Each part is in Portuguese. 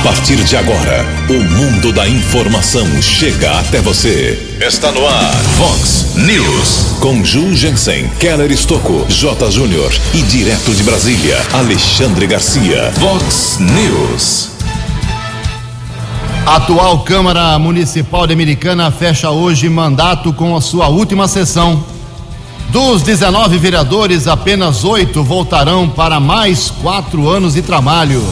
A partir de agora, o mundo da informação chega até você. Está no ar, Fox News. Com Ju Jensen, Keller Estocco, J. Júnior e direto de Brasília, Alexandre Garcia. Fox News. A atual Câmara Municipal de Americana fecha hoje mandato com a sua última sessão. Dos 19 vereadores, apenas oito voltarão para mais quatro anos de trabalho.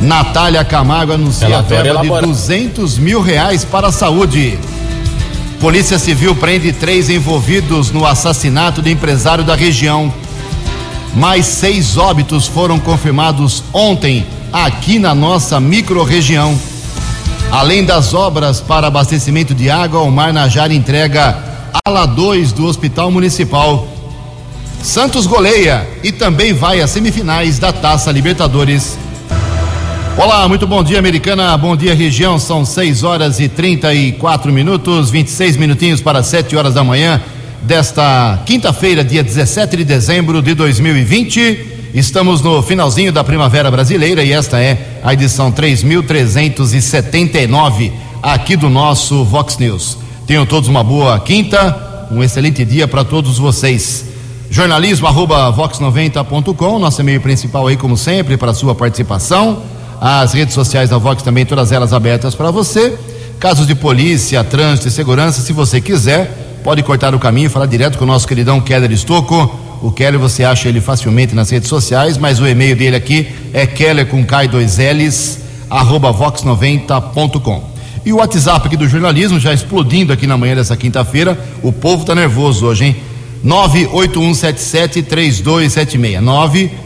Natália Camargo anuncia Relatório verba de elaborado. 200 mil reais para a saúde. Polícia Civil prende três envolvidos no assassinato de empresário da região. Mais seis óbitos foram confirmados ontem aqui na nossa microrregião. Além das obras para abastecimento de água, o Mar Najara entrega ala 2 do Hospital Municipal. Santos goleia e também vai às semifinais da Taça Libertadores. Olá, muito bom dia, americana. Bom dia, região. São 6 horas e 34 minutos, 26 minutinhos para 7 horas da manhã desta quinta-feira, dia 17 de dezembro de 2020. Estamos no finalzinho da primavera brasileira e esta é a edição 3379 aqui do nosso Vox News. Tenham todos uma boa quinta, um excelente dia para todos vocês. Jornalismo arroba vox90.com, nosso e-mail principal aí, como sempre, para sua participação. As redes sociais da Vox também, todas elas abertas para você. Casos de polícia, trânsito e segurança, se você quiser, pode cortar o caminho e falar direto com o nosso queridão Keller Estocco. O Keller você acha ele facilmente nas redes sociais, mas o e-mail dele aqui é keller com e dois L's, arroba vox90.com. E o WhatsApp aqui do jornalismo já explodindo aqui na manhã dessa quinta-feira. O povo tá nervoso hoje, hein? 981773276.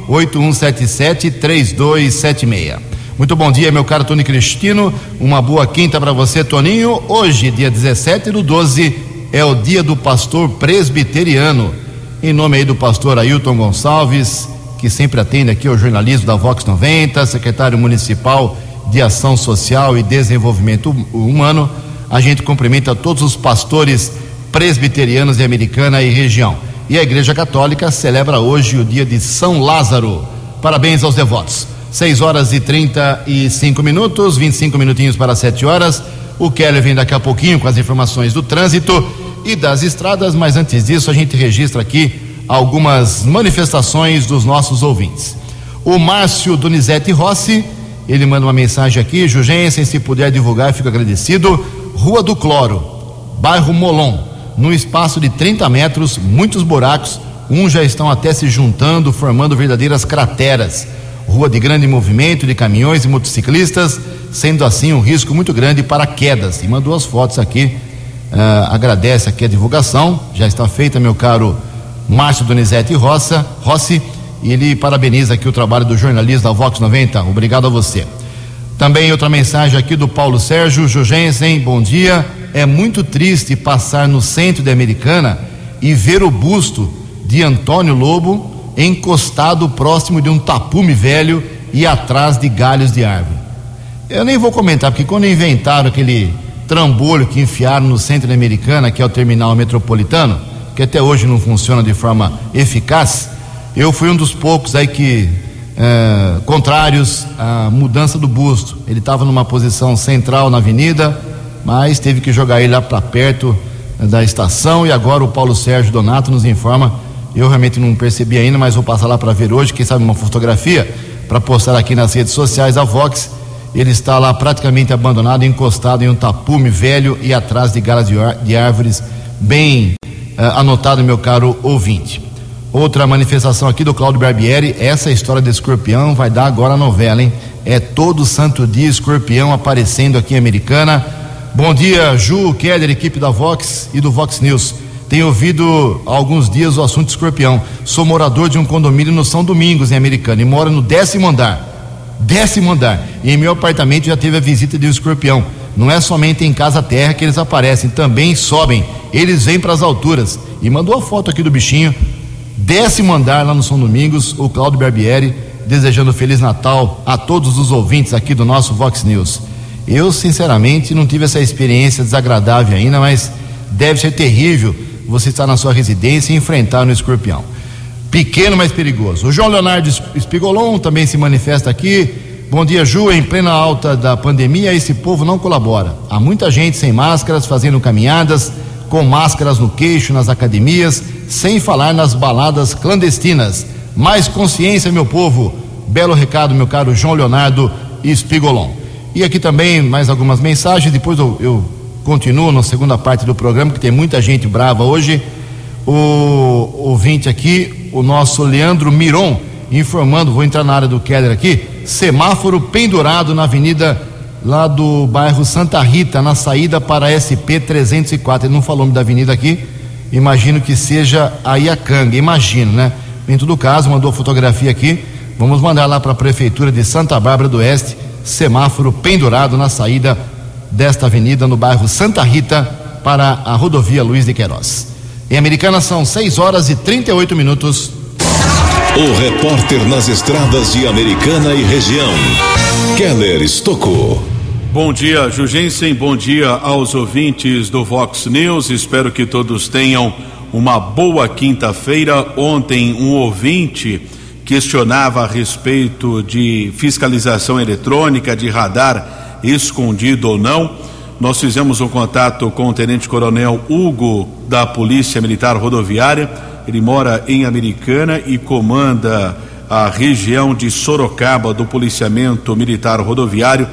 981773276. Muito bom dia, meu caro Tony Cristino. Uma boa quinta para você, Toninho. Hoje, dia 17 do 12, é o dia do pastor presbiteriano. Em nome aí do pastor Ailton Gonçalves, que sempre atende aqui ao jornalismo da Vox 90, secretário municipal de Ação Social e Desenvolvimento Humano, a gente cumprimenta todos os pastores presbiterianos de Americana e região. E a Igreja Católica celebra hoje o dia de São Lázaro. Parabéns aos devotos. 6 horas e 35 minutos, 25 minutinhos para 7 horas. O Keller vem daqui a pouquinho com as informações do trânsito e das estradas, mas antes disso a gente registra aqui algumas manifestações dos nossos ouvintes. O Márcio Donizete Rossi, ele manda uma mensagem aqui, Jugensen, se puder divulgar, fico agradecido. Rua do Cloro, bairro Molon, num espaço de 30 metros, muitos buracos, uns já estão até se juntando, formando verdadeiras crateras. Rua de grande movimento de caminhões e motociclistas, sendo assim um risco muito grande para quedas. E mandou as fotos aqui, ah, agradece aqui a divulgação, já está feita, meu caro Márcio Donizete Roça, Rossi, e ele parabeniza aqui o trabalho do jornalista da Vox 90. Obrigado a você. Também outra mensagem aqui do Paulo Sérgio Jugensen, bom dia. É muito triste passar no centro de Americana e ver o busto de Antônio Lobo encostado próximo de um tapume velho e atrás de galhos de árvore. Eu nem vou comentar, porque quando inventaram aquele trambolho que enfiaram no centro Americana, que é o terminal metropolitano, que até hoje não funciona de forma eficaz, eu fui um dos poucos aí que eh, contrários à mudança do busto. Ele estava numa posição central na avenida, mas teve que jogar ele lá para perto eh, da estação e agora o Paulo Sérgio Donato nos informa. Eu realmente não percebi ainda, mas vou passar lá para ver hoje, quem sabe uma fotografia para postar aqui nas redes sociais da Vox. Ele está lá praticamente abandonado, encostado em um tapume velho e atrás de galhos de, de árvores, bem eh, anotado, meu caro ouvinte. Outra manifestação aqui do Cláudio Barbieri, essa história do escorpião vai dar agora a novela, hein? É todo santo dia escorpião aparecendo aqui em Americana. Bom dia, Ju, Keller, equipe da Vox e do Vox News. Tenho ouvido há alguns dias o assunto escorpião. Sou morador de um condomínio no São Domingos, em Americana, e moro no décimo andar. Décimo andar. E em meu apartamento já teve a visita de um escorpião. Não é somente em casa terra que eles aparecem, também sobem. Eles vêm para as alturas. E mandou a foto aqui do bichinho. Décimo andar lá no São Domingos, o Cláudio Barbieri, desejando Feliz Natal a todos os ouvintes aqui do nosso Vox News. Eu, sinceramente, não tive essa experiência desagradável ainda, mas deve ser terrível você estar na sua residência e enfrentar um escorpião. Pequeno, mas perigoso. O João Leonardo Espigolon também se manifesta aqui. Bom dia, Ju. Em plena alta da pandemia, esse povo não colabora. Há muita gente sem máscaras, fazendo caminhadas, com máscaras no queixo, nas academias, sem falar nas baladas clandestinas. Mais consciência, meu povo. Belo recado, meu caro João Leonardo Espigolon. E aqui também mais algumas mensagens, depois eu, eu continuo na segunda parte do programa, que tem muita gente brava hoje. O ouvinte aqui, o nosso Leandro Miron, informando, vou entrar na área do Keller aqui, semáforo pendurado na avenida lá do bairro Santa Rita, na saída para SP 304. Ele não falou da avenida aqui, imagino que seja a Iacanga, imagino, né? Em todo caso, mandou fotografia aqui, vamos mandar lá para a Prefeitura de Santa Bárbara do Oeste, semáforo pendurado na saída desta avenida no bairro Santa Rita para a rodovia Luiz de Queiroz. Em Americana são 6 horas e 38 minutos. O repórter nas estradas de Americana e região, Keller Estocou. Bom dia, Jugensen. Bom dia aos ouvintes do Vox News. Espero que todos tenham uma boa quinta-feira. Ontem, um ouvinte questionava a respeito de fiscalização eletrônica, de radar escondido ou não. Nós fizemos um contato com o Tenente Coronel Hugo da Polícia Militar Rodoviária. Ele mora em Americana e comanda a região de Sorocaba do Policiamento Militar Rodoviário,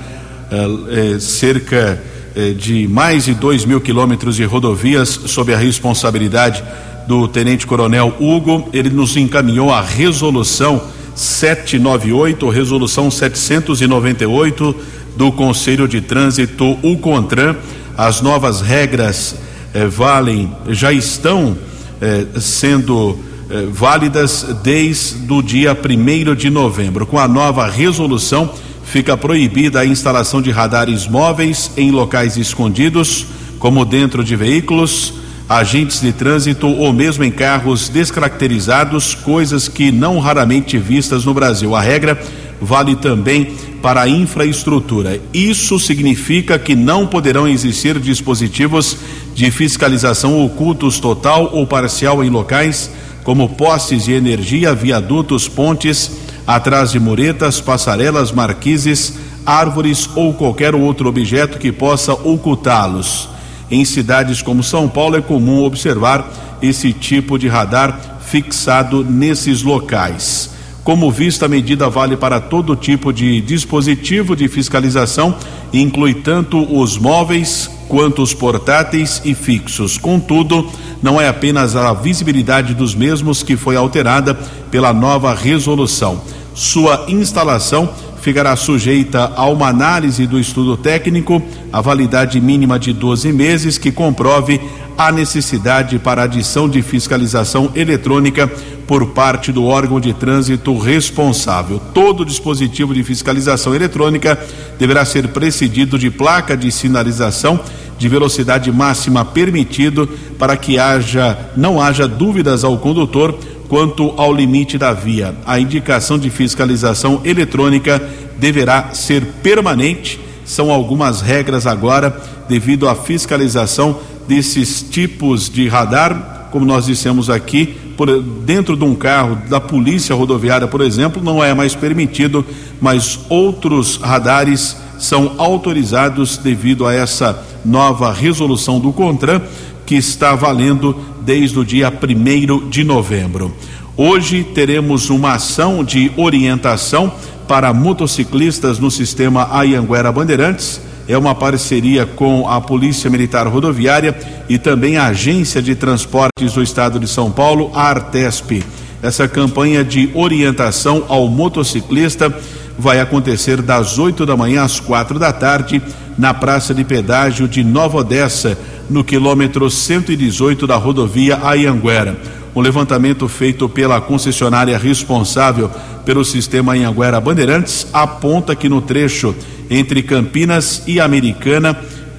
é, é, cerca é, de mais de 2 mil quilômetros de rodovias sob a responsabilidade do Tenente Coronel Hugo. Ele nos encaminhou a resolução 798, resolução 798 do Conselho de Trânsito, o CONTRAN. As novas regras eh, valem, já estão eh, sendo eh, válidas desde o dia 1 de novembro. Com a nova resolução, fica proibida a instalação de radares móveis em locais escondidos, como dentro de veículos, agentes de trânsito ou mesmo em carros descaracterizados, coisas que não raramente vistas no Brasil. A regra vale também para a infraestrutura. Isso significa que não poderão existir dispositivos de fiscalização ocultos total ou parcial em locais como postes de energia, viadutos, pontes, atrás de muretas, passarelas, marquises, árvores ou qualquer outro objeto que possa ocultá-los. Em cidades como São Paulo é comum observar esse tipo de radar fixado nesses locais. Como vista, a medida vale para todo tipo de dispositivo de fiscalização, inclui tanto os móveis quanto os portáteis e fixos. Contudo, não é apenas a visibilidade dos mesmos que foi alterada pela nova resolução. Sua instalação ficará sujeita a uma análise do estudo técnico, a validade mínima de 12 meses, que comprove a necessidade para adição de fiscalização eletrônica por parte do órgão de trânsito responsável. Todo dispositivo de fiscalização eletrônica deverá ser precedido de placa de sinalização de velocidade máxima permitido para que haja não haja dúvidas ao condutor quanto ao limite da via. A indicação de fiscalização eletrônica deverá ser permanente. São algumas regras agora devido à fiscalização desses tipos de radar, como nós dissemos aqui, por dentro de um carro da polícia rodoviária, por exemplo, não é mais permitido, mas outros radares são autorizados devido a essa nova resolução do CONTRAN que está valendo desde o dia 1 de novembro. Hoje teremos uma ação de orientação para motociclistas no sistema Ayanguera Bandeirantes. É uma parceria com a Polícia Militar Rodoviária e também a Agência de Transportes do Estado de São Paulo, a Artesp. Essa campanha de orientação ao motociclista vai acontecer das 8 da manhã às quatro da tarde na Praça de Pedágio de Nova Odessa, no quilômetro 118 da rodovia Ayanguera. Um levantamento feito pela concessionária responsável pelo sistema Anhanguera Bandeirantes aponta que no trecho entre Campinas e Americana,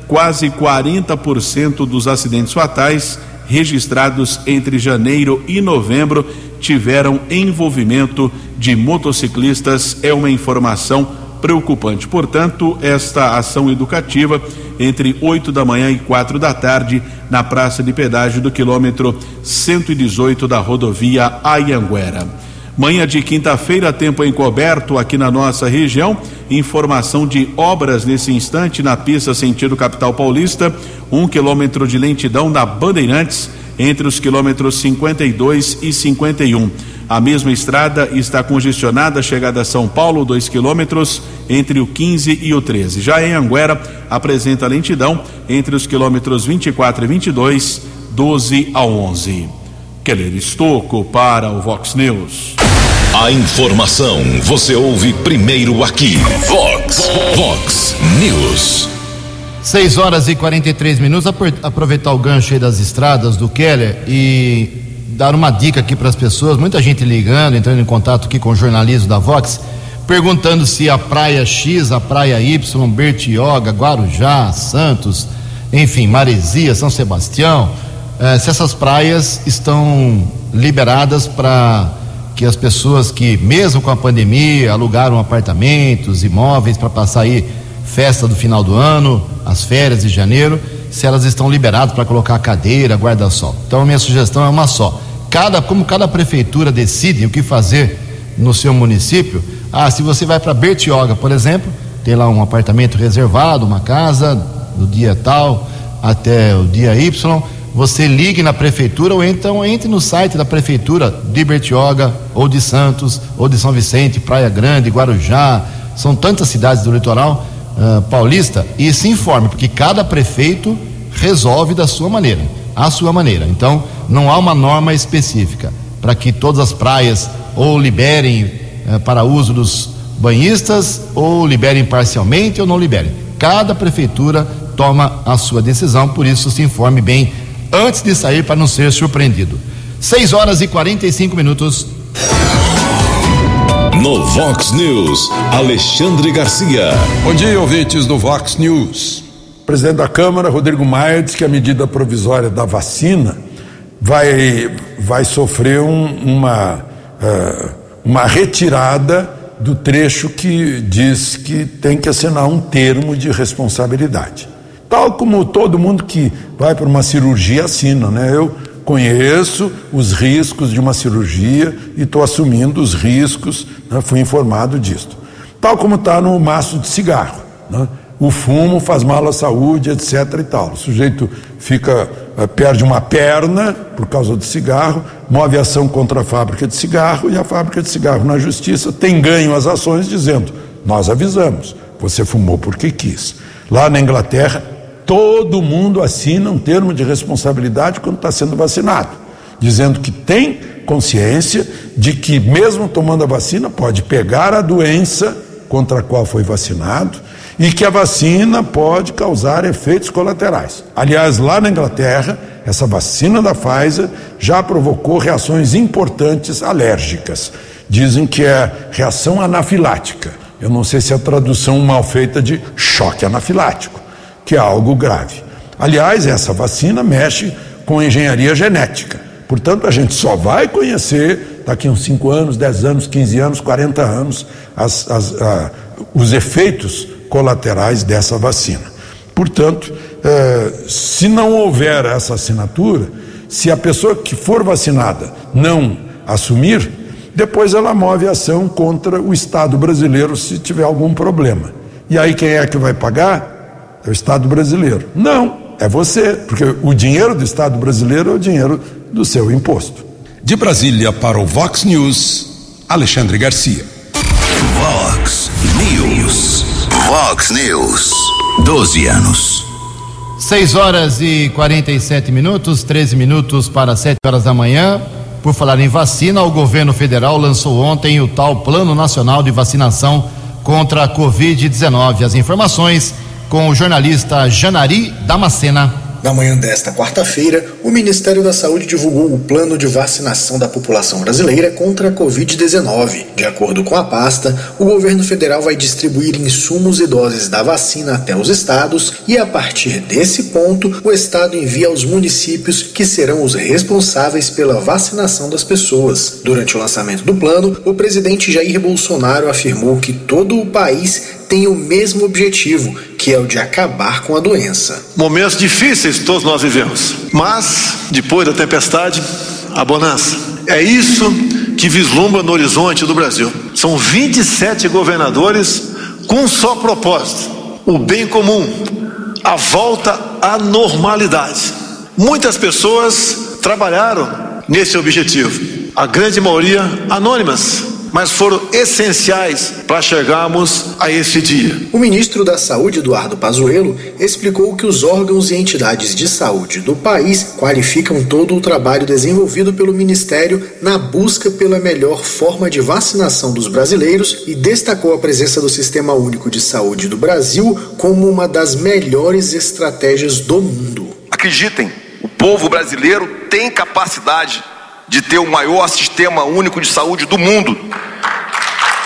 quase 40% dos acidentes fatais registrados entre janeiro e novembro tiveram envolvimento de motociclistas. É uma informação preocupante. Portanto, esta ação educativa entre 8 da manhã e 4 da tarde na praça de pedágio do quilômetro 118 da rodovia Ayanguera. Manhã de quinta-feira, tempo encoberto aqui na nossa região. Informação de obras nesse instante na pista sentido capital paulista. Um quilômetro de lentidão da Bandeirantes entre os quilômetros 52 e 51. A mesma estrada está congestionada, chegada a São Paulo, 2 quilômetros entre o 15 e o 13. Já em Anguera, apresenta lentidão entre os quilômetros 24 e 22, 12 a 11. Keller Estocco para o Vox News. A informação você ouve primeiro aqui. Vox, Vox News. 6 horas e 43 minutos. Aproveitar o gancho aí das estradas do Keller e dar uma dica aqui para as pessoas. Muita gente ligando, entrando em contato aqui com o jornalismo da Vox, perguntando se a praia X, a praia Y, Bertioga, Guarujá, Santos, enfim, Maresia, São Sebastião, eh, se essas praias estão liberadas para que as pessoas que, mesmo com a pandemia, alugaram apartamentos, imóveis para passar aí festa do final do ano, as férias de janeiro, se elas estão liberadas para colocar cadeira, guarda-sol. Então, minha sugestão é uma só cada, como cada prefeitura decide o que fazer no seu município, ah, se você vai para Bertioga, por exemplo, tem lá um apartamento reservado, uma casa, do dia tal até o dia Y, você ligue na prefeitura ou então entre no site da prefeitura de Bertioga, ou de Santos, ou de São Vicente, Praia Grande, Guarujá, são tantas cidades do litoral uh, paulista, e se informe, porque cada prefeito resolve da sua maneira à sua maneira. Então, não há uma norma específica para que todas as praias ou liberem eh, para uso dos banhistas, ou liberem parcialmente ou não liberem. Cada prefeitura toma a sua decisão, por isso se informe bem antes de sair para não ser surpreendido. 6 horas e 45 minutos. No Vox News, Alexandre Garcia. Bom dia, ouvintes do Vox News. O presidente da Câmara, Rodrigo Maia, disse que a medida provisória da vacina vai, vai sofrer um, uma, uh, uma retirada do trecho que diz que tem que assinar um termo de responsabilidade. Tal como todo mundo que vai para uma cirurgia assina, né? Eu conheço os riscos de uma cirurgia e estou assumindo os riscos, né? fui informado disso. Tal como está no maço de cigarro. Né? o fumo faz mal à saúde, etc. e tal. O sujeito fica, eh, perde uma perna por causa do cigarro, move ação contra a fábrica de cigarro e a fábrica de cigarro na justiça tem ganho as ações dizendo: nós avisamos, você fumou porque quis. Lá na Inglaterra, todo mundo assina um termo de responsabilidade quando está sendo vacinado, dizendo que tem consciência de que, mesmo tomando a vacina, pode pegar a doença contra a qual foi vacinado e que a vacina pode causar efeitos colaterais. Aliás, lá na Inglaterra, essa vacina da Pfizer já provocou reações importantes alérgicas. Dizem que é reação anafilática. Eu não sei se é a tradução mal feita de choque anafilático, que é algo grave. Aliás, essa vacina mexe com engenharia genética. Portanto, a gente só vai conhecer daqui a uns 5 anos, 10 anos, 15 anos, 40 anos as, as, a, os efeitos colaterais dessa vacina. Portanto, eh, se não houver essa assinatura, se a pessoa que for vacinada não assumir, depois ela move ação contra o Estado brasileiro se tiver algum problema. E aí quem é que vai pagar? É o Estado brasileiro. Não, é você, porque o dinheiro do Estado brasileiro é o dinheiro do seu imposto. De Brasília para o Vox News, Alexandre Garcia. Vox News. Vox News. 12 anos. 6 horas e 47 minutos, 13 minutos para 7 horas da manhã. Por falar em vacina, o governo federal lançou ontem o tal Plano Nacional de Vacinação contra a Covid-19. As informações com o jornalista Janari Damascena. Na manhã desta quarta-feira, o Ministério da Saúde divulgou o plano de vacinação da população brasileira contra a Covid-19. De acordo com a pasta, o governo federal vai distribuir insumos e doses da vacina até os estados e, a partir desse ponto, o estado envia aos municípios que serão os responsáveis pela vacinação das pessoas. Durante o lançamento do plano, o presidente Jair Bolsonaro afirmou que todo o país tem o mesmo objetivo, que é o de acabar com a doença. Momentos difíceis todos nós vivemos, mas depois da tempestade, a bonança. É isso que vislumbra no horizonte do Brasil. São 27 governadores com um só propósito: o bem comum, a volta à normalidade. Muitas pessoas trabalharam nesse objetivo, a grande maioria anônimas mas foram essenciais para chegarmos a esse dia. O ministro da Saúde, Eduardo Pazuello, explicou que os órgãos e entidades de saúde do país qualificam todo o trabalho desenvolvido pelo ministério na busca pela melhor forma de vacinação dos brasileiros e destacou a presença do Sistema Único de Saúde do Brasil como uma das melhores estratégias do mundo. Acreditem, o povo brasileiro tem capacidade de ter o maior sistema único de saúde do mundo,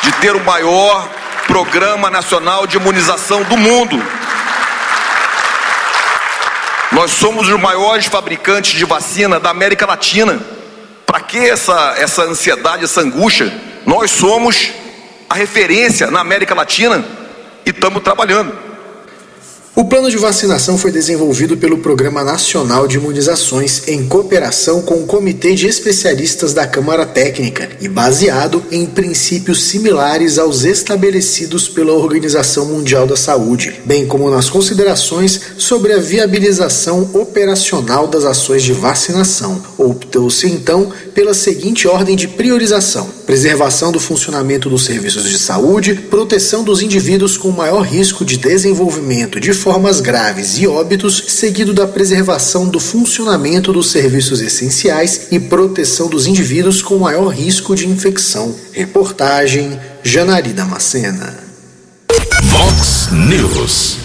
de ter o maior programa nacional de imunização do mundo. Nós somos os maiores fabricantes de vacina da América Latina. Para que essa, essa ansiedade, essa angústia? Nós somos a referência na América Latina e estamos trabalhando. O plano de vacinação foi desenvolvido pelo Programa Nacional de Imunizações em cooperação com o Comitê de Especialistas da Câmara Técnica e baseado em princípios similares aos estabelecidos pela Organização Mundial da Saúde, bem como nas considerações sobre a viabilização operacional das ações de vacinação. Optou-se então pela seguinte ordem de priorização: preservação do funcionamento dos serviços de saúde, proteção dos indivíduos com maior risco de desenvolvimento de formas graves e óbitos, seguido da preservação do funcionamento dos serviços essenciais e proteção dos indivíduos com maior risco de infecção. Reportagem Janari Damascena. Vox News.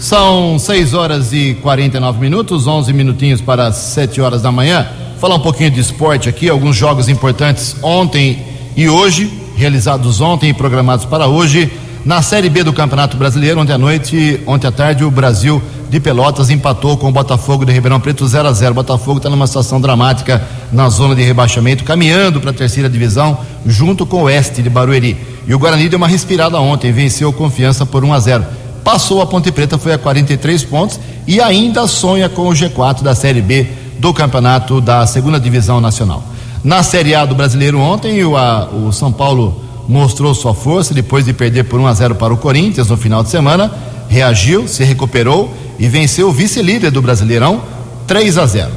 São 6 horas e 49 minutos, 11 minutinhos para 7 horas da manhã. Falar um pouquinho de esporte aqui, alguns jogos importantes ontem e hoje, realizados ontem e programados para hoje. Na Série B do Campeonato Brasileiro, ontem à noite, ontem à tarde, o Brasil de Pelotas empatou com o Botafogo de Ribeirão Preto 0 a 0 O Botafogo está numa situação dramática na zona de rebaixamento, caminhando para a terceira divisão, junto com o Oeste de Barueri. E o Guarani deu uma respirada ontem, venceu confiança por 1 a 0 Passou a Ponte Preta, foi a 43 pontos e ainda sonha com o G4 da Série B do Campeonato da Segunda Divisão Nacional. Na Série A do Brasileiro ontem, o, a, o São Paulo mostrou sua força depois de perder por 1 a 0 para o Corinthians no final de semana, reagiu, se recuperou e venceu o vice-líder do Brasileirão 3 a 0.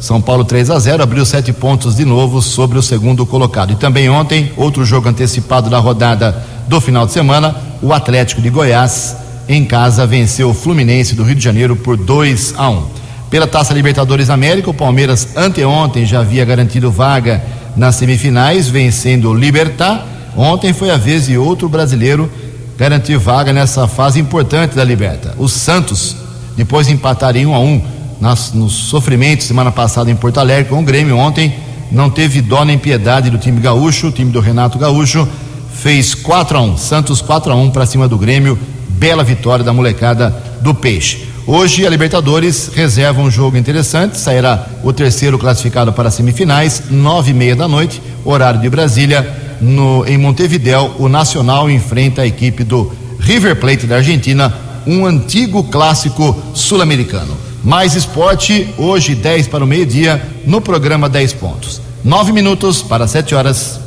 São Paulo 3 a 0 abriu sete pontos de novo sobre o segundo colocado. E também ontem, outro jogo antecipado da rodada do final de semana, o Atlético de Goiás em casa venceu o Fluminense do Rio de Janeiro por 2 a 1. Pela Taça Libertadores América, o Palmeiras anteontem já havia garantido vaga nas semifinais, vencendo o Libertar Ontem foi a vez de outro brasileiro garantir vaga nessa fase importante da Liberta. O Santos, depois de empatar em 1 a 1 nas, nos sofrimentos semana passada em Porto Alegre com o Grêmio ontem, não teve dó nem piedade do time gaúcho, o time do Renato Gaúcho fez 4 a 1, Santos 4 a 1 para cima do Grêmio, bela vitória da molecada do Peixe. Hoje a Libertadores reserva um jogo interessante, sairá o terceiro classificado para as semifinais, nove e meia da noite, horário de Brasília no, em Montevidéu, o Nacional enfrenta a equipe do River Plate da Argentina, um antigo clássico sul-americano. Mais esporte, hoje 10 para o meio-dia, no programa 10 pontos. 9 minutos para 7 horas.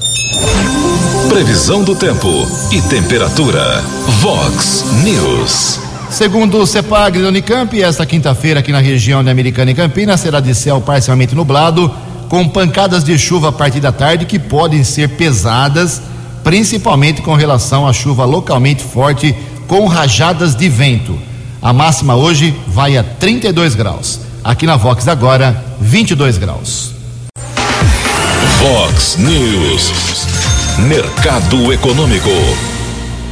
Previsão do tempo e temperatura. Vox News. Segundo o CEPAG da Unicamp, esta quinta-feira aqui na região de Americana e Campinas será de céu parcialmente nublado com pancadas de chuva a partir da tarde que podem ser pesadas, principalmente com relação à chuva localmente forte com rajadas de vento. A máxima hoje vai a 32 graus. Aqui na Vox agora, 22 graus. Vox News. Mercado Econômico.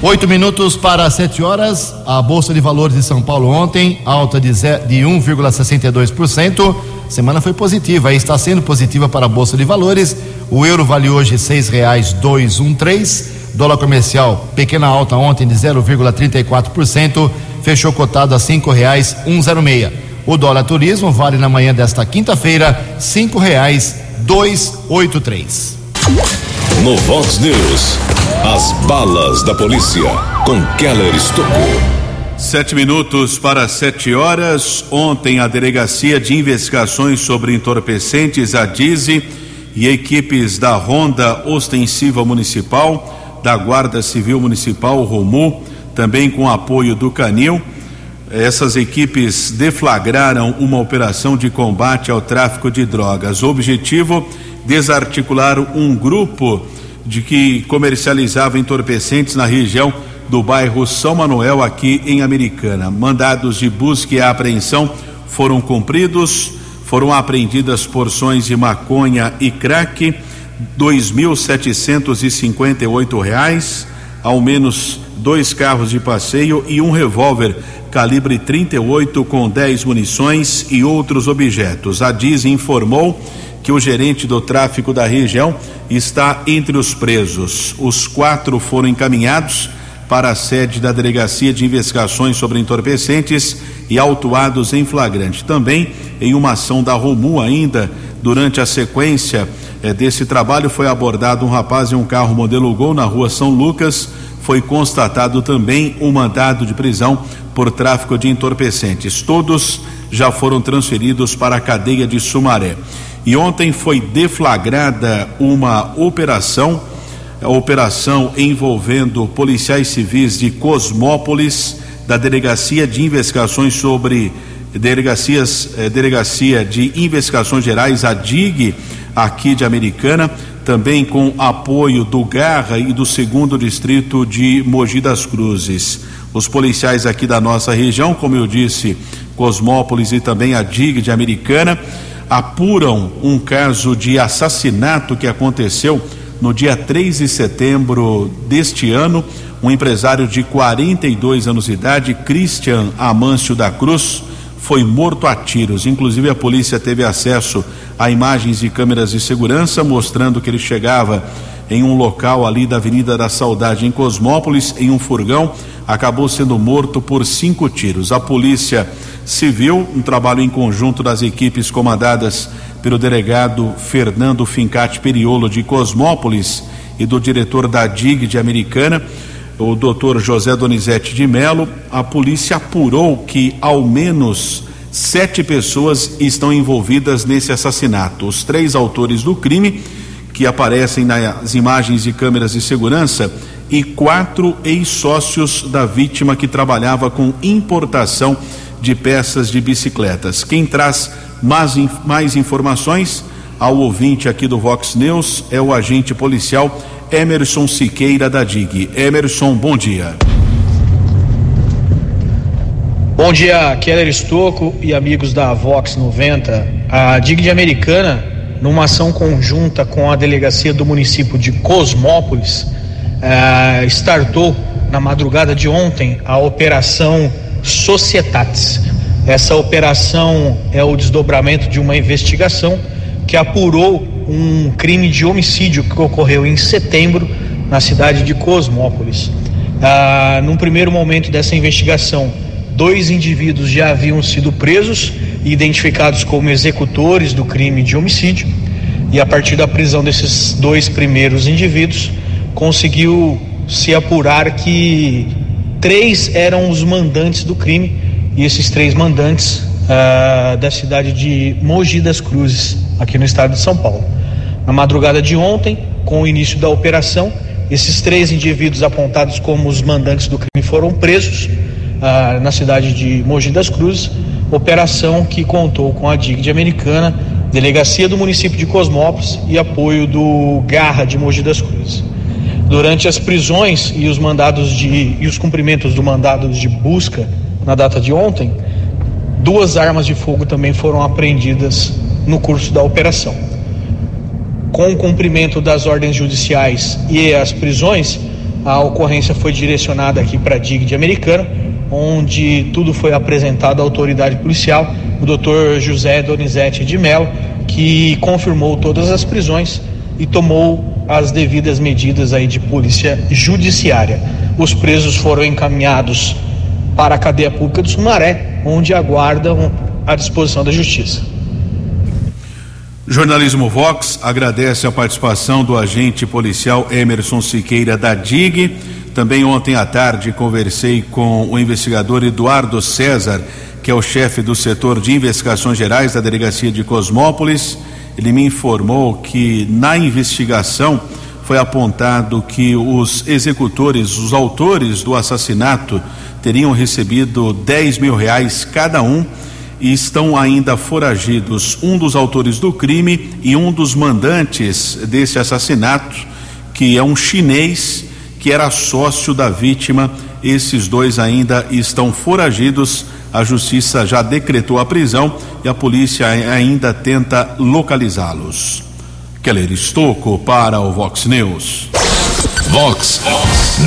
Oito minutos para sete horas. A Bolsa de Valores de São Paulo ontem, alta de, de 1,62%. Semana foi positiva, aí está sendo positiva para a Bolsa de Valores. O euro vale hoje um três. Dólar comercial, pequena alta ontem de 0,34%, fechou cotado a zero meia. O dólar turismo vale na manhã desta quinta-feira oito três. No Vox News, as balas da polícia com Keller Estocou. Sete minutos para sete horas. Ontem, a Delegacia de Investigações sobre Entorpecentes, a DIZE, e equipes da Ronda Ostensiva Municipal, da Guarda Civil Municipal, Romu, também com apoio do Canil. Essas equipes deflagraram uma operação de combate ao tráfico de drogas. O objetivo desarticularam um grupo de que comercializava entorpecentes na região do bairro São Manuel, aqui em Americana. Mandados de busca e apreensão foram cumpridos, foram apreendidas porções de maconha e crack, R$ 2.758 ao menos dois carros de passeio e um revólver calibre 38 com 10 munições e outros objetos. A Diz informou que o gerente do tráfico da região está entre os presos. Os quatro foram encaminhados para a sede da Delegacia de Investigações sobre Entorpecentes e autuados em flagrante. Também em uma ação da Romu ainda, durante a sequência eh, desse trabalho, foi abordado um rapaz em um carro modelo Gol na rua São Lucas. Foi constatado também um mandado de prisão por tráfico de entorpecentes. Todos já foram transferidos para a cadeia de Sumaré. E ontem foi deflagrada uma operação, operação envolvendo policiais civis de Cosmópolis, da Delegacia de Investigações sobre Delegacias, eh, Delegacia de Investigações Gerais, a DIG, aqui de Americana, também com apoio do Garra e do segundo distrito de Mogi das Cruzes. Os policiais aqui da nossa região, como eu disse, Cosmópolis e também a DIG de Americana, apuram um caso de assassinato que aconteceu no dia 3 de setembro deste ano. Um empresário de 42 anos de idade, Christian Amâncio da Cruz, foi morto a tiros. Inclusive, a polícia teve acesso a imagens de câmeras de segurança mostrando que ele chegava em um local ali da Avenida da Saudade, em Cosmópolis, em um furgão, acabou sendo morto por cinco tiros. A polícia civil, um trabalho em conjunto das equipes comandadas pelo delegado Fernando Fincati Periolo de Cosmópolis e do diretor da DIG de Americana, o doutor José Donizete de Melo, a polícia apurou que ao menos sete pessoas estão envolvidas nesse assassinato. Os três autores do crime, que aparecem nas imagens de câmeras de segurança, e quatro ex-sócios da vítima que trabalhava com importação de peças de bicicletas. Quem traz mais, mais informações ao ouvinte aqui do Vox News é o agente policial Emerson Siqueira da DIG. Emerson, bom dia. Bom dia, Keller Estocco e amigos da Vox 90. A DIG de Americana, numa ação conjunta com a delegacia do município de Cosmópolis, eh, startou na madrugada de ontem a operação Societatis. Essa operação é o desdobramento de uma investigação que apurou um crime de homicídio que ocorreu em setembro na cidade de Cosmópolis. Ah, num primeiro momento dessa investigação, dois indivíduos já haviam sido presos e identificados como executores do crime de homicídio. E a partir da prisão desses dois primeiros indivíduos, conseguiu se apurar que três eram os mandantes do crime e esses três mandantes uh, da cidade de Mogi das Cruzes, aqui no estado de São Paulo. Na madrugada de ontem, com o início da operação, esses três indivíduos apontados como os mandantes do crime foram presos uh, na cidade de Mogi das Cruzes, operação que contou com a DIG de Americana, delegacia do município de Cosmópolis e apoio do Garra de Mogi das Cruzes. Durante as prisões e os mandados de e os cumprimentos do mandado de busca na data de ontem, duas armas de fogo também foram apreendidas no curso da operação. Com o cumprimento das ordens judiciais e as prisões, a ocorrência foi direcionada aqui para a DIG de Americana, onde tudo foi apresentado à autoridade policial, o doutor José Donizete de Mello, que confirmou todas as prisões e tomou as devidas medidas aí de polícia judiciária. Os presos foram encaminhados para a cadeia pública do Sumaré, onde aguardam a disposição da justiça. Jornalismo Vox agradece a participação do agente policial Emerson Siqueira da DIG. Também ontem à tarde conversei com o investigador Eduardo César, que é o chefe do setor de investigações gerais da delegacia de Cosmópolis ele me informou que na investigação foi apontado que os executores, os autores do assassinato, teriam recebido 10 mil reais cada um e estão ainda foragidos um dos autores do crime e um dos mandantes desse assassinato, que é um chinês que era sócio da vítima. Esses dois ainda estão foragidos. A justiça já decretou a prisão e a polícia ainda tenta localizá-los. Keller Estocco para o Vox News. Vox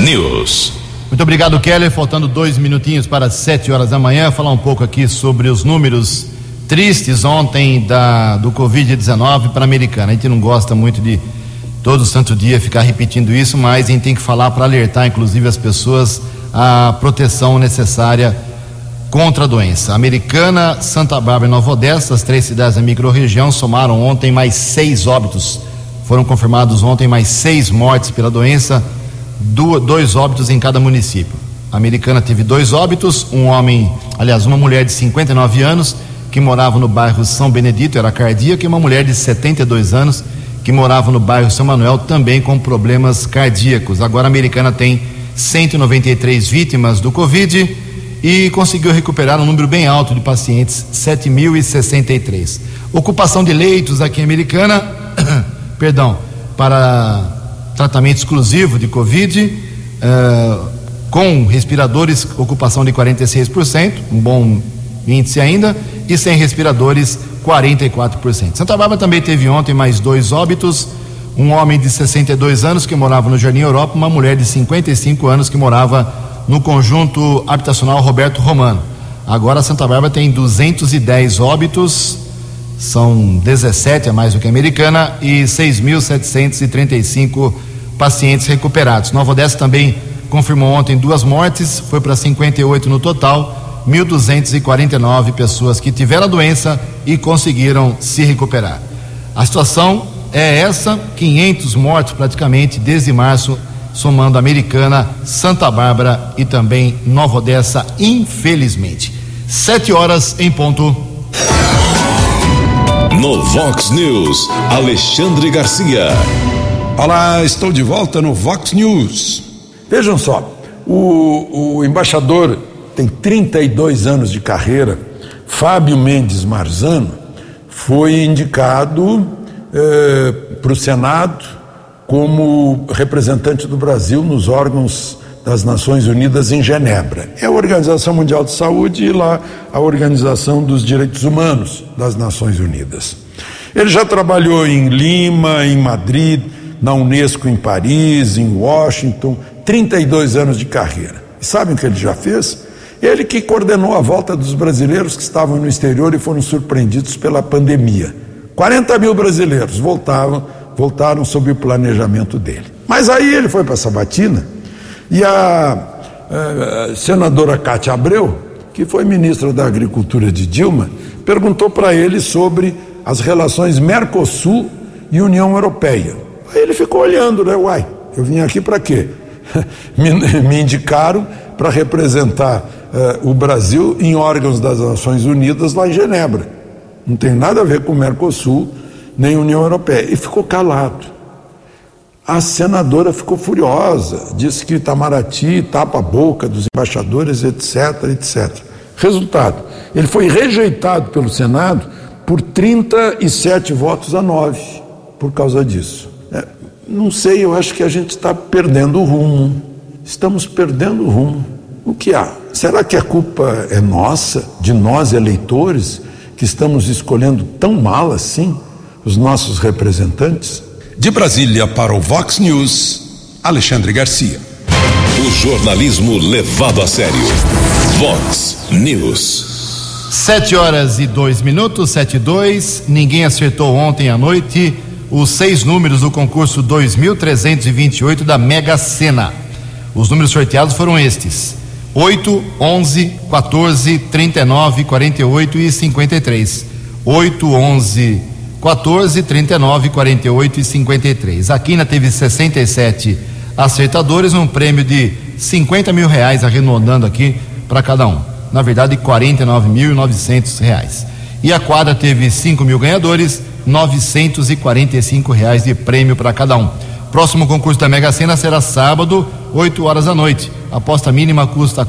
News. Muito obrigado, Keller. Faltando dois minutinhos para sete horas da manhã, falar um pouco aqui sobre os números tristes ontem da, do Covid-19 para a americana. A gente não gosta muito de todo santo dia ficar repetindo isso, mas a gente tem que falar para alertar, inclusive, as pessoas a proteção necessária contra a doença. Americana, Santa Bárbara e Nova Odessa, as três cidades da microrregião, somaram ontem mais seis óbitos. Foram confirmados ontem mais seis mortes pela doença dois óbitos em cada município. A americana teve dois óbitos, um homem, aliás, uma mulher de 59 anos que morava no bairro São Benedito, era cardíaca, e uma mulher de 72 anos que morava no bairro São Manuel também com problemas cardíacos. Agora a americana tem 193 vítimas do Covid e conseguiu recuperar um número bem alto de pacientes, 7.063. Ocupação de leitos aqui em Americana, perdão, para tratamento exclusivo de Covid, uh, com respiradores, ocupação de 46%, um bom índice ainda, e sem respiradores, 44%. Santa Bárbara também teve ontem mais dois óbitos, um homem de 62 anos que morava no Jardim Europa, uma mulher de 55 anos que morava no conjunto habitacional Roberto Romano. Agora Santa Bárbara tem 210 óbitos, são 17 a mais do que a americana e 6.735 pacientes recuperados. Nova Odessa também confirmou ontem duas mortes, foi para 58 no total, 1.249 pessoas que tiveram a doença e conseguiram se recuperar. A situação é essa: 500 mortos praticamente desde março, somando Americana, Santa Bárbara e também Nova Odessa, infelizmente. Sete horas em ponto. No Vox News, Alexandre Garcia. Olá, estou de volta no Vox News. Vejam só, o, o embaixador tem 32 anos de carreira, Fábio Mendes Marzano, foi indicado eh, para o Senado como representante do Brasil nos órgãos das Nações Unidas em Genebra. É a Organização Mundial de Saúde e lá a Organização dos Direitos Humanos das Nações Unidas. Ele já trabalhou em Lima, em Madrid, na Unesco em Paris, em Washington, 32 anos de carreira. E sabem o que ele já fez? Ele que coordenou a volta dos brasileiros que estavam no exterior e foram surpreendidos pela pandemia. 40 mil brasileiros voltavam, voltaram sob o planejamento dele. Mas aí ele foi para Sabatina e a, a, a senadora Cátia Abreu, que foi ministra da Agricultura de Dilma, perguntou para ele sobre as relações Mercosul e União Europeia. Aí ele ficou olhando, né? Uai, eu vim aqui para quê? me, me, indicaram para representar uh, o Brasil em órgãos das Nações Unidas lá em Genebra. Não tem nada a ver com o Mercosul nem União Europeia. E ficou calado. A senadora ficou furiosa, disse que Itamaraty tapa a boca dos embaixadores, etc, etc. Resultado: ele foi rejeitado pelo Senado por 37 votos a 9 por causa disso. Não sei, eu acho que a gente está perdendo o rumo. Estamos perdendo o rumo. O que há? Será que a culpa é nossa, de nós eleitores, que estamos escolhendo tão mal assim os nossos representantes? De Brasília para o Vox News, Alexandre Garcia. O jornalismo levado a sério. Vox News. Sete horas e dois minutos, sete e dois. Ninguém acertou ontem à noite os seis números do concurso 2328 da Mega Sena. Os números sorteados foram estes: 8, 11, 14, 39, 48 e 53. 8, 11, 14, 39, 48 e 53. A Quina teve 67 acertadores, um prêmio de 50 mil reais, arredondando aqui para cada um. Na verdade, 49.900 reais. E a quadra teve 5 mil ganhadores 945 reais de prêmio para cada um. Próximo concurso da Mega Sena será sábado, 8 horas da noite. A aposta mínima custa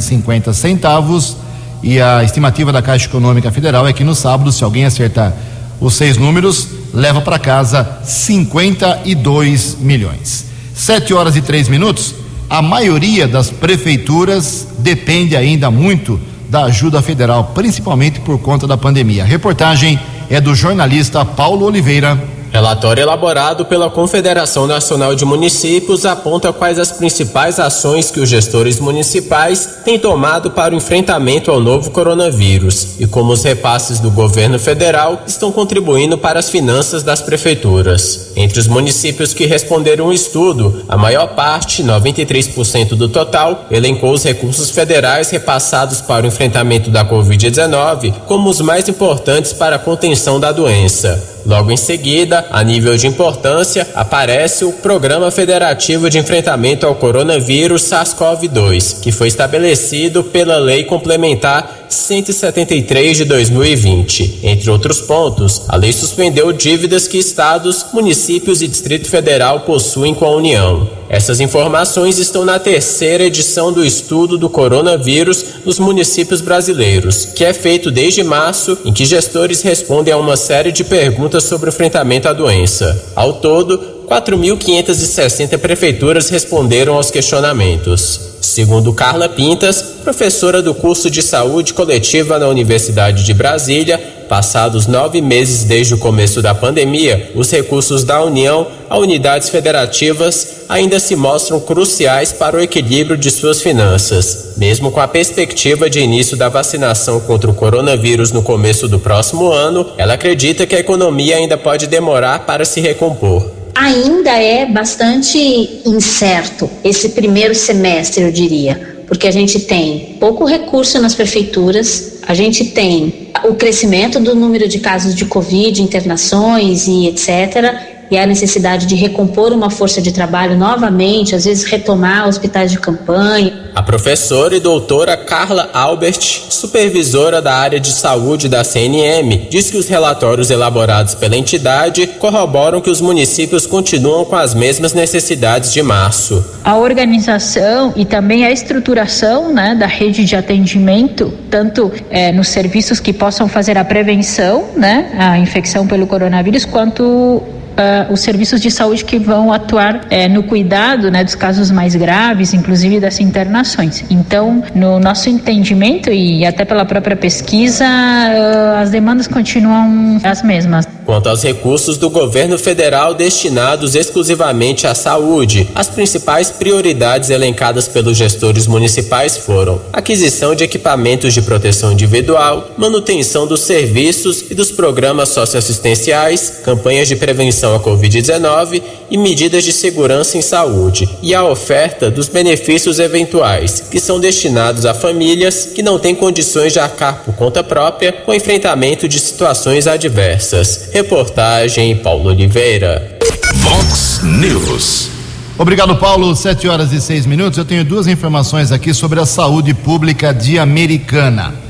cinquenta centavos e a estimativa da Caixa Econômica Federal é que no sábado, se alguém acertar os seis números, leva para casa 52 milhões. Sete horas e três minutos. A maioria das prefeituras depende ainda muito da ajuda federal, principalmente por conta da pandemia. A reportagem é do jornalista Paulo Oliveira. Relatório elaborado pela Confederação Nacional de Municípios aponta quais as principais ações que os gestores municipais têm tomado para o enfrentamento ao novo coronavírus e como os repasses do governo federal estão contribuindo para as finanças das prefeituras. Entre os municípios que responderam o estudo, a maior parte, 93% do total, elencou os recursos federais repassados para o enfrentamento da Covid-19 como os mais importantes para a contenção da doença. Logo em seguida, a nível de importância, aparece o Programa Federativo de Enfrentamento ao Coronavírus SARS-CoV-2, que foi estabelecido pela Lei Complementar 173 de 2020. Entre outros pontos, a lei suspendeu dívidas que estados, municípios e Distrito Federal possuem com a União. Essas informações estão na terceira edição do estudo do coronavírus nos municípios brasileiros, que é feito desde março, em que gestores respondem a uma série de perguntas sobre o enfrentamento à doença. Ao todo, 4.560 prefeituras responderam aos questionamentos. Segundo Carla Pintas, professora do curso de saúde coletiva na Universidade de Brasília, passados nove meses desde o começo da pandemia, os recursos da União a unidades federativas ainda se mostram cruciais para o equilíbrio de suas finanças. Mesmo com a perspectiva de início da vacinação contra o coronavírus no começo do próximo ano, ela acredita que a economia ainda pode demorar para se recompor ainda é bastante incerto esse primeiro semestre, eu diria, porque a gente tem pouco recurso nas prefeituras, a gente tem o crescimento do número de casos de Covid, internações e etc e a necessidade de recompor uma força de trabalho novamente, às vezes retomar hospitais de campanha. A professora e doutora Carla Albert, supervisora da área de saúde da CNM, diz que os relatórios elaborados pela entidade corroboram que os municípios continuam com as mesmas necessidades de março. A organização e também a estruturação né, da rede de atendimento, tanto é, nos serviços que possam fazer a prevenção, né, a infecção pelo coronavírus, quanto uh, os serviços de saúde que vão atuar uh, no cuidado né, dos casos mais graves, inclusive das internações. Então, no nosso entendimento e até pela própria pesquisa, uh, as demandas continuam as mesmas. Quanto aos recursos do governo federal destinados exclusivamente à saúde, as principais prioridades elencadas pelos gestores municipais foram aquisição de equipamentos de proteção individual, manutenção dos serviços e dos programas socioassistenciais, campanhas de prevenção à Covid-19 e medidas de segurança em saúde, e a oferta dos benefícios eventuais, que são destinados a famílias que não têm condições de arcar por conta própria com enfrentamento de situações adversas. Reportagem Paulo Oliveira. Vox News. Obrigado, Paulo. Sete horas e seis minutos. Eu tenho duas informações aqui sobre a saúde pública de Americana.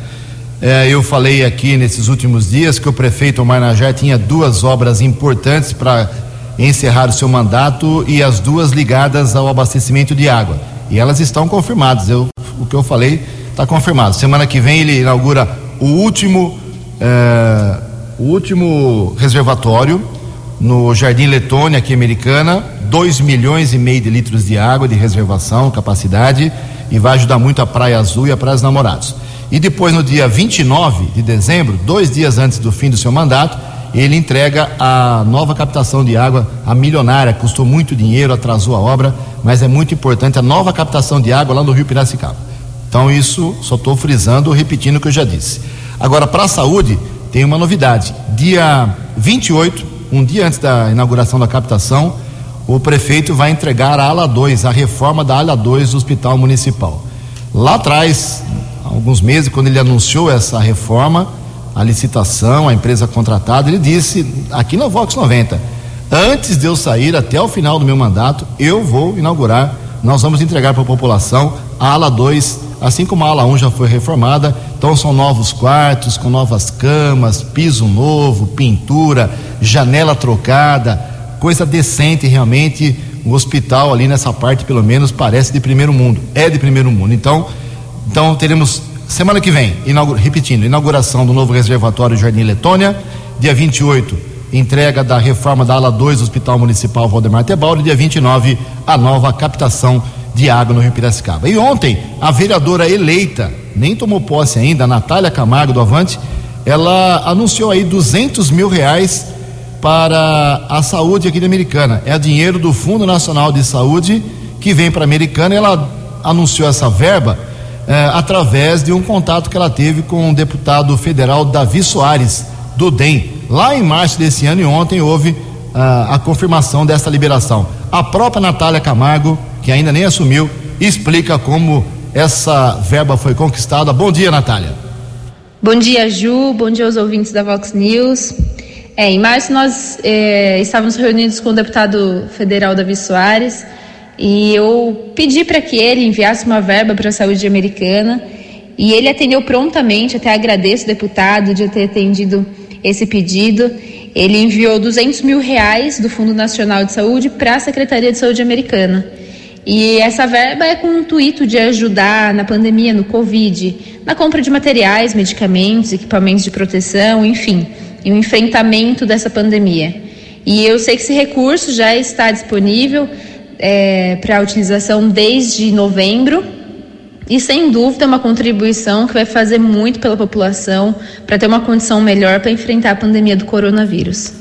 É, eu falei aqui nesses últimos dias que o prefeito Omar tinha duas obras importantes para encerrar o seu mandato e as duas ligadas ao abastecimento de água. E elas estão confirmadas. Eu, o que eu falei está confirmado. Semana que vem ele inaugura o último. É, o último reservatório no Jardim Letônia, aqui americana, 2 milhões e meio de litros de água de reservação, capacidade, e vai ajudar muito a Praia Azul e a Praia dos Namorados. E depois, no dia 29 de dezembro, dois dias antes do fim do seu mandato, ele entrega a nova captação de água, a milionária, custou muito dinheiro, atrasou a obra, mas é muito importante a nova captação de água lá no Rio Piracicaba. Então, isso só estou frisando, repetindo o que eu já disse. Agora, para a saúde, tem uma novidade. Dia 28, um dia antes da inauguração da captação, o prefeito vai entregar a ala 2, a reforma da ala 2 do Hospital Municipal. Lá atrás, alguns meses, quando ele anunciou essa reforma, a licitação, a empresa contratada, ele disse aqui na Vox 90: antes de eu sair até o final do meu mandato, eu vou inaugurar, nós vamos entregar para a população a ala 2 assim como a ala 1 já foi reformada, então são novos quartos, com novas camas, piso novo, pintura, janela trocada, coisa decente realmente. O hospital ali nessa parte, pelo menos, parece de primeiro mundo, é de primeiro mundo. Então, então teremos semana que vem, repetindo, inauguração do novo reservatório Jardim Letônia, dia 28, entrega da reforma da ala 2 do Hospital Municipal Valdemar Tebaldi, dia 29, a nova captação de água no Rio Piracicaba. E ontem, a vereadora eleita, nem tomou posse ainda, Natália Camargo do Avante, ela anunciou aí 200 mil reais para a saúde aqui da Americana. É dinheiro do Fundo Nacional de Saúde que vem para a Americana. Ela anunciou essa verba eh, através de um contato que ela teve com o deputado federal Davi Soares, do DEM. Lá em março desse ano e ontem houve ah, a confirmação dessa liberação. A própria Natália Camargo, que ainda nem assumiu, explica como essa verba foi conquistada. Bom dia, Natália. Bom dia, Ju. Bom dia aos ouvintes da Vox News. É, em março nós é, estávamos reunidos com o deputado federal Davi Soares e eu pedi para que ele enviasse uma verba para a saúde americana e ele atendeu prontamente. Até agradeço, deputado, de ter atendido esse pedido. Ele enviou 200 mil reais do Fundo Nacional de Saúde para a Secretaria de Saúde americana. E essa verba é com o intuito de ajudar na pandemia, no Covid, na compra de materiais, medicamentos, equipamentos de proteção, enfim, e o enfrentamento dessa pandemia. E eu sei que esse recurso já está disponível é, para utilização desde novembro e sem dúvida é uma contribuição que vai fazer muito pela população para ter uma condição melhor para enfrentar a pandemia do coronavírus.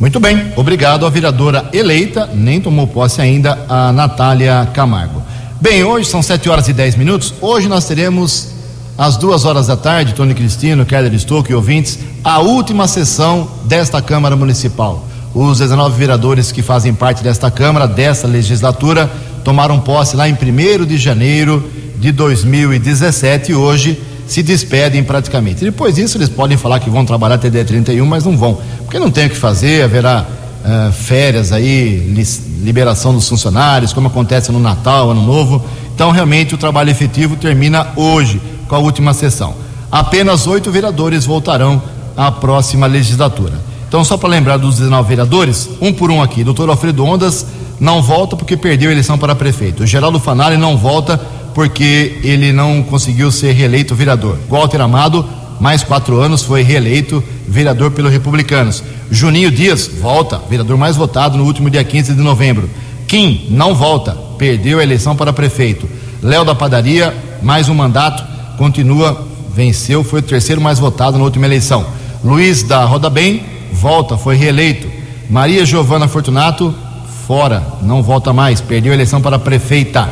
Muito bem, obrigado à vereadora eleita, nem tomou posse ainda, a Natália Camargo. Bem, hoje são 7 horas e 10 minutos. Hoje nós teremos, às duas horas da tarde, Tony Cristino, Keller Stouck e ouvintes, a última sessão desta Câmara Municipal. Os 19 vereadores que fazem parte desta Câmara, desta legislatura, tomaram posse lá em 1 de janeiro de 2017 e hoje se despedem praticamente. Depois disso, eles podem falar que vão trabalhar até dia 31, mas não vão, porque não tem o que fazer, haverá uh, férias aí, liberação dos funcionários, como acontece no Natal, Ano Novo. Então, realmente, o trabalho efetivo termina hoje, com a última sessão. Apenas oito vereadores voltarão à próxima legislatura. Então, só para lembrar dos 19 vereadores, um por um aqui. Doutor Alfredo Ondas não volta porque perdeu a eleição para prefeito. Geraldo Fanari não volta porque ele não conseguiu ser reeleito vereador. Walter Amado, mais quatro anos, foi reeleito vereador pelos republicanos. Juninho Dias volta, vereador mais votado no último dia 15 de novembro. Kim não volta, perdeu a eleição para prefeito. Léo da Padaria, mais um mandato, continua, venceu, foi o terceiro mais votado na última eleição. Luiz da Roda Bem, volta, foi reeleito. Maria Giovana Fortunato, fora, não volta mais, perdeu a eleição para prefeita,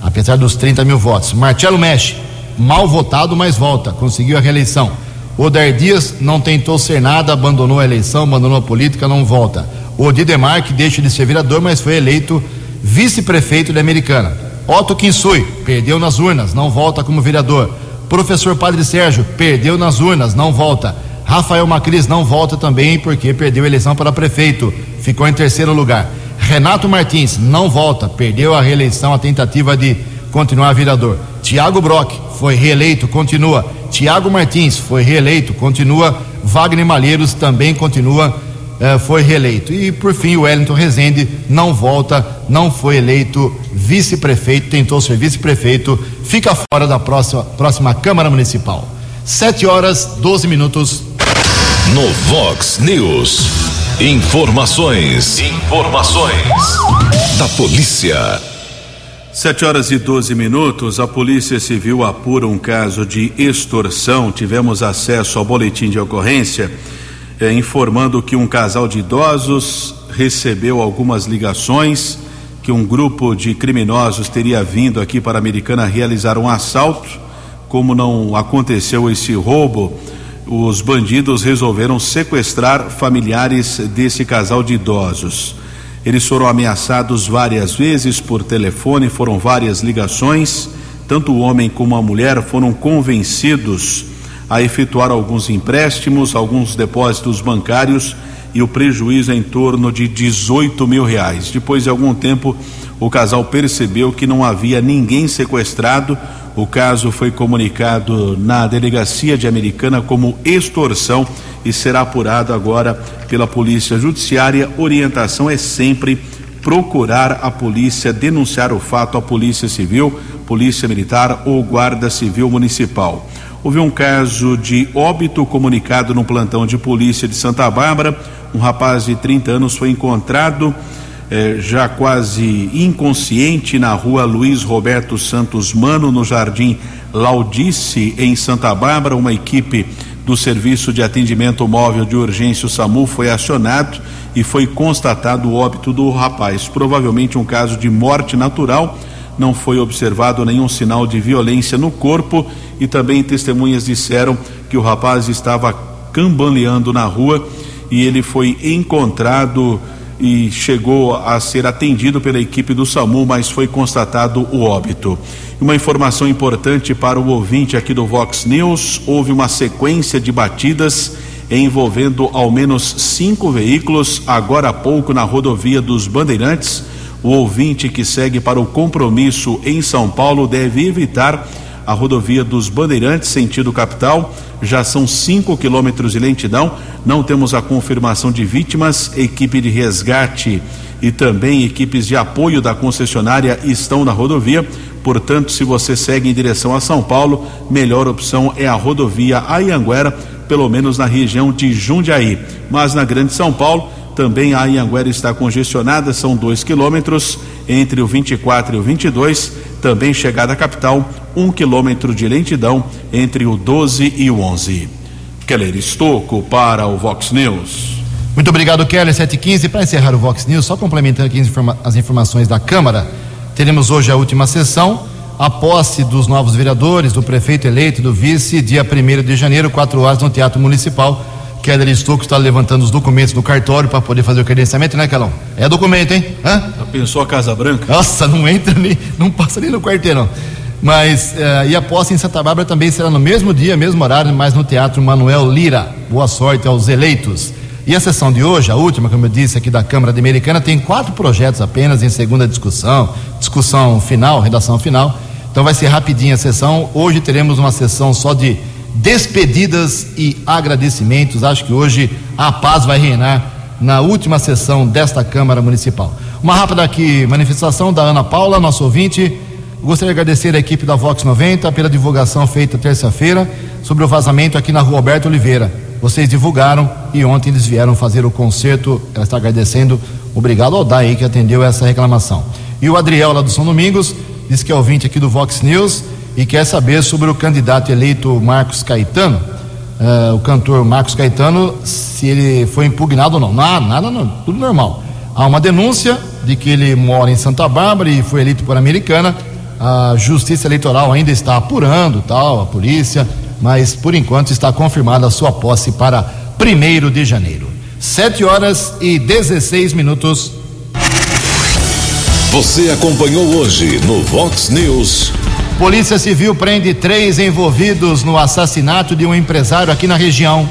apesar dos 30 mil votos. Marcelo Mexe, mal votado, mas volta, conseguiu a reeleição. Odair Dias não tentou ser nada, abandonou a eleição, abandonou a política, não volta. O Didemar, que deixa de ser vereador, mas foi eleito vice-prefeito de Americana. Otto Kinsui, perdeu nas urnas, não volta como vereador. Professor Padre Sérgio, perdeu nas urnas, não volta. Rafael Macris não volta também porque perdeu a eleição para prefeito, ficou em terceiro lugar. Renato Martins não volta, perdeu a reeleição, a tentativa de continuar vereador. Tiago Brock foi reeleito, continua. Tiago Martins foi reeleito, continua. Wagner Malheiros também continua, eh, foi reeleito. E por fim, o Wellington Rezende não volta, não foi eleito vice-prefeito, tentou ser vice-prefeito, fica fora da próxima, próxima Câmara Municipal. Sete horas, 12 minutos. No Vox News. Informações. Informações. Da polícia. Sete horas e 12 minutos. A Polícia Civil apura um caso de extorsão. Tivemos acesso ao boletim de ocorrência eh, informando que um casal de idosos recebeu algumas ligações que um grupo de criminosos teria vindo aqui para a Americana realizar um assalto. Como não aconteceu esse roubo, os bandidos resolveram sequestrar familiares desse casal de idosos. Eles foram ameaçados várias vezes por telefone, foram várias ligações. Tanto o homem como a mulher foram convencidos a efetuar alguns empréstimos, alguns depósitos bancários e o prejuízo é em torno de 18 mil reais. Depois de algum tempo, o casal percebeu que não havia ninguém sequestrado. O caso foi comunicado na delegacia de Americana como extorsão e será apurado agora pela Polícia Judiciária. Orientação é sempre procurar a polícia, denunciar o fato à Polícia Civil, Polícia Militar ou Guarda Civil Municipal. Houve um caso de óbito comunicado no plantão de polícia de Santa Bárbara. Um rapaz de 30 anos foi encontrado eh, já quase inconsciente na rua Luiz Roberto Santos Mano, no Jardim Laudice, em Santa Bárbara. Uma equipe do Serviço de Atendimento Móvel de Urgência, o SAMU, foi acionado e foi constatado o óbito do rapaz. Provavelmente um caso de morte natural. Não foi observado nenhum sinal de violência no corpo e também testemunhas disseram que o rapaz estava cambaleando na rua e ele foi encontrado e chegou a ser atendido pela equipe do SAMU, mas foi constatado o óbito. Uma informação importante para o ouvinte aqui do Vox News: houve uma sequência de batidas envolvendo ao menos cinco veículos agora há pouco na rodovia dos Bandeirantes. O ouvinte que segue para o compromisso em São Paulo deve evitar a rodovia dos Bandeirantes, sentido capital. Já são cinco quilômetros de lentidão. Não temos a confirmação de vítimas. Equipe de resgate e também equipes de apoio da concessionária estão na rodovia. Portanto, se você segue em direção a São Paulo, melhor opção é a rodovia Ayanguera, pelo menos na região de Jundiaí. Mas na Grande São Paulo, também a Anhanguera está congestionada, são dois quilômetros entre o 24 e o 22. Também chegada à capital, um quilômetro de lentidão entre o 12 e o 11. Keller Estocco para o Vox News. Muito obrigado, Keller. 715. Para encerrar o Vox News, só complementando aqui as, informa as informações da Câmara, teremos hoje a última sessão, a posse dos novos vereadores, do prefeito eleito do vice, dia 1 de janeiro, 4 horas, no Teatro Municipal. Keller Estocco está levantando os documentos no cartório para poder fazer o credenciamento, né, Kelão? É documento, hein? Hã? Já pensou a Casa Branca? Nossa, não entra nem, não passa nem no quarteirão. Mas, uh, e a posse em Santa Bárbara também será no mesmo dia, mesmo horário, mas no Teatro Manuel Lira. Boa sorte aos eleitos. E a sessão de hoje, a última, como eu disse aqui da Câmara de Americana, tem quatro projetos apenas em segunda discussão, discussão final, redação final. Então vai ser rapidinha a sessão. Hoje teremos uma sessão só de despedidas e agradecimentos. Acho que hoje a paz vai reinar na última sessão desta Câmara Municipal. Uma rápida aqui manifestação da Ana Paula, nosso ouvinte. Gostaria de agradecer a equipe da Vox 90 pela divulgação feita terça-feira sobre o vazamento aqui na rua Alberto Oliveira. Vocês divulgaram e ontem eles vieram fazer o concerto. Ela está agradecendo. Obrigado ao DAI que atendeu essa reclamação. E o Adriel, lá do São Domingos, diz que é ouvinte aqui do Vox News e quer saber sobre o candidato eleito Marcos Caetano, uh, o cantor Marcos Caetano, se ele foi impugnado ou não. Nada, nada, não, tudo normal. Há uma denúncia de que ele mora em Santa Bárbara e foi eleito por Americana. A Justiça Eleitoral ainda está apurando, tal, a polícia, mas por enquanto está confirmada a sua posse para 1 de janeiro. 7 horas e 16 minutos. Você acompanhou hoje no Vox News. Polícia Civil prende três envolvidos no assassinato de um empresário aqui na região.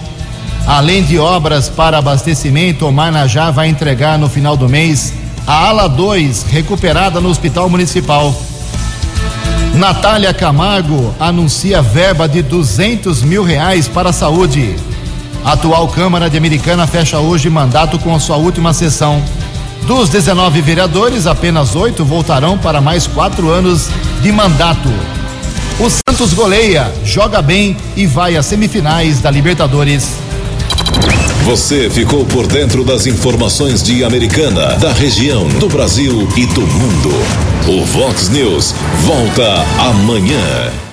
Além de obras para abastecimento, o Marnajá vai entregar no final do mês a ala 2 recuperada no Hospital Municipal. Natália Camargo anuncia verba de 200 mil reais para a saúde. A atual Câmara de Americana fecha hoje mandato com a sua última sessão. Dos 19 vereadores, apenas oito voltarão para mais quatro anos de mandato. O Santos goleia, joga bem e vai às semifinais da Libertadores. Você ficou por dentro das informações de Americana, da região, do Brasil e do mundo. O Vox News volta amanhã.